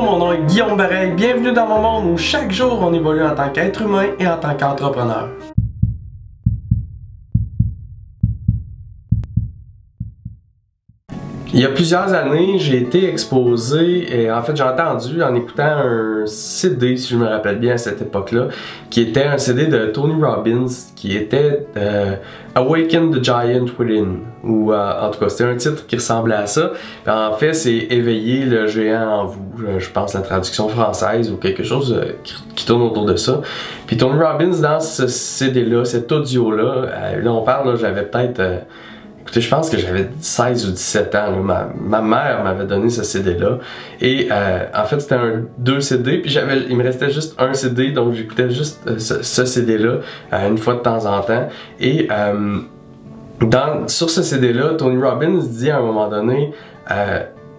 Mon nom est Guillaume Bareil. Bienvenue dans mon monde où chaque jour on évolue en tant qu'être humain et en tant qu'entrepreneur. Il y a plusieurs années, j'ai été exposé et en fait j'ai entendu en écoutant un CD, si je me rappelle bien à cette époque-là, qui était un CD de Tony Robbins, qui était euh, Awaken the Giant Within, ou euh, en tout cas c'était un titre qui ressemblait à ça. en fait c'est Éveiller le géant en vous, je pense la traduction française ou quelque chose euh, qui, tourne autour de ça. Puis Tony Robbins dans ce CD-là, cet audio-là, là on parle, j'avais peut-être Écoutez, je pense que j'avais 16 ou 17 ans. Ma, mère m'avait donné ce CD-là. Et euh, en fait, c'était un deux CD, puis j'avais, il me restait juste un CD, donc j'écoutais juste euh, ce, CD-là euh, une fois de temps en temps. Et dans, sur ce CD-là, Tony Robbins dit à un moment donné,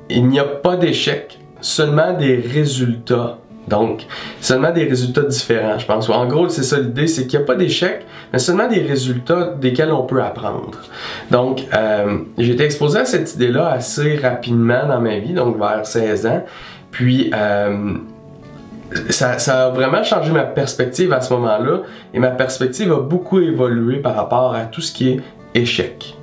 il n'y a pas d'échec, seulement des résultats. Donc, seulement des résultats différents, je pense. En gros, c'est ça l'idée, c'est qu'il n'y a pas d'échec, mais seulement des résultats desquels on peut apprendre. Donc, euh, j'ai été exposé à cette idée-là assez rapidement dans ma vie, donc vers 16 ans. Puis, euh, ça, a vraiment changé ma perspective à ce moment-là, et ma perspective a beaucoup évolué par rapport à tout ce qui est échec.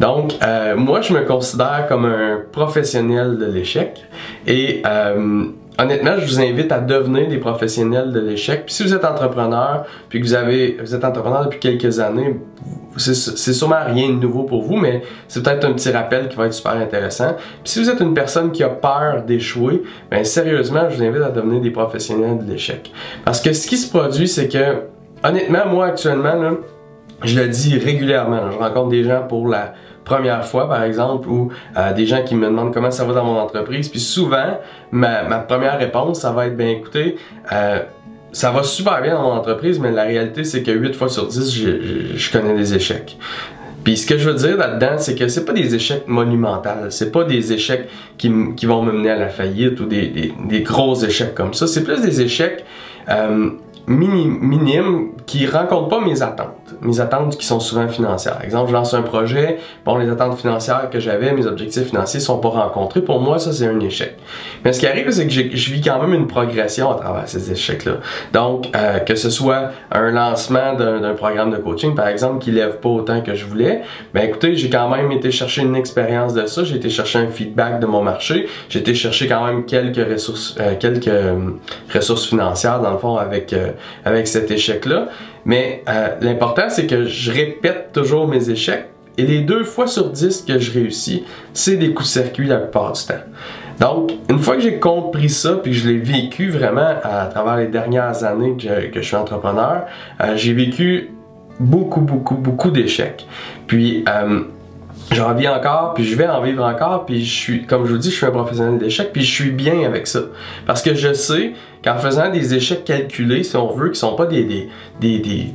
Donc, euh, moi, je me considère comme un professionnel de l'échec, et honnêtement, je vous invite à devenir des professionnels de l'échec. Puis si vous êtes entrepreneur, puis que vous avez, êtes entrepreneur depuis quelques années, c'est sûrement rien de nouveau pour vous, mais c'est peut-être un petit rappel qui va être super intéressant. Puis si vous êtes une personne qui a peur d'échouer, ben sérieusement, je vous invite à devenir des professionnels de l'échec. Parce que ce qui se produit, c'est que, honnêtement, moi actuellement, là, je le dis régulièrement, je rencontre des gens pour la première fois, par exemple, ou euh, des gens qui me demandent comment ça va dans mon entreprise. Puis souvent, ma, première réponse, ça va être, ben écoutez, euh, ça va super bien dans mon entreprise, mais la réalité, c'est que 8 fois sur 10, je, connais des échecs. Puis ce que je veux dire là-dedans, c'est que c'est pas des échecs monumentaux, c'est pas des échecs qui, vont me mener à la faillite ou des, des, gros échecs comme ça, c'est plus des échecs euh, minimes qui rencontrent pas mes attentes. Mes attentes qui sont souvent financières. Par exemple, je lance un projet, bon, les attentes financières que j'avais, mes objectifs financiers sont pas rencontrés. Pour moi, ça, c'est un échec. Mais ce qui arrive, c'est que je vis quand même une progression à travers ces échecs-là. Donc, euh, que ce soit un lancement d'un programme de coaching, par exemple, qui lève pas autant que je voulais, ben écoutez, j'ai quand même été chercher une expérience de ça, j'ai été chercher un feedback de mon marché, j'ai été chercher quand même quelques ressources, euh, quelques euh, ressources financières, dans le fond, avec avec cet échec-là. Mais euh, l'important, c'est que je répète toujours mes échecs. Et les deux fois sur dix que je réussis, c'est des coups de circuit la plupart du temps. Donc, une fois que j'ai compris ça, puis que je l'ai vécu vraiment à travers les dernières années que je, suis entrepreneur, euh, j'ai vécu beaucoup, beaucoup, beaucoup d'échecs. Puis, euh, j'en vis encore, puis je vais en vivre encore, puis je suis, comme je vous dis, je suis un professionnel d'échecs, puis je suis bien avec ça. Parce que je sais qu'en faisant des échecs calculés, si on veut, qui sont pas des, des, des,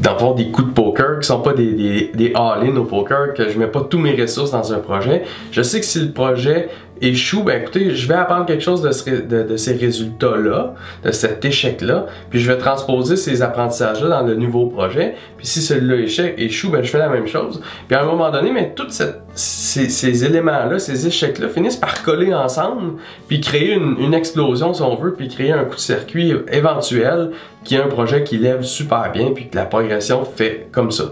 d'avoir des coups de poker qui sont pas des, des, des all-in au poker, que je mets pas tous mes ressources dans un projet. Je sais que si le projet échoue, ben écoutez, je vais apprendre quelque chose de, ces résultats-là, de cet échec-là, puis je vais transposer ces apprentissages-là dans le nouveau projet. Puis si celui-là échec, échoue, ben je fais la même chose. Puis à un moment donné, mais tous ces, éléments-là, ces échecs-là finissent par coller ensemble, puis créer une, une, explosion si on veut, puis créer un coup de circuit éventuel qui est un projet qui lève super bien, puis que la progression fait comme ça,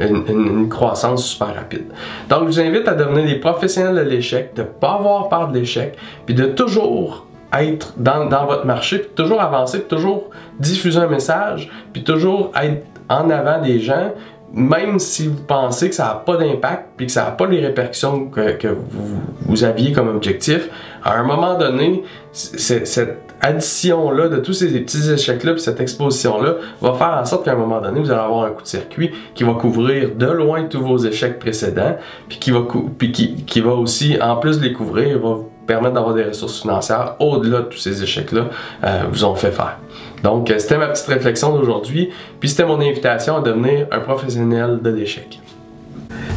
une, une, croissance super rapide. Donc je vous invite à devenir des professionnels de l'échec, de pas avoir peur de l'échec, puis de toujours être dans, votre marché, puis toujours avancer, puis toujours diffuser un message, puis toujours être en avant des gens, même si vous pensez que ça n'a pas d'impact, puis que ça n'a pas les répercussions que, vous, aviez comme objectif, à un moment donné, cette addition-là de tous ces petits échecs-là, puis cette exposition-là, va faire en sorte qu'à un moment donné, vous allez avoir un coup de circuit qui va couvrir de loin tous vos échecs précédents, puis qui va, aussi, en plus de les couvrir, va vous permettre d'avoir des ressources financières au-delà de tous ces échecs-là euh, vous ont fait faire. Donc, euh, c'était ma petite réflexion d'aujourd'hui, puis c'était mon invitation à devenir un professionnel de l'échec.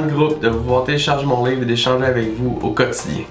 groupe, de vous voir télécharger mon livre et d'échanger avec vous au quotidien.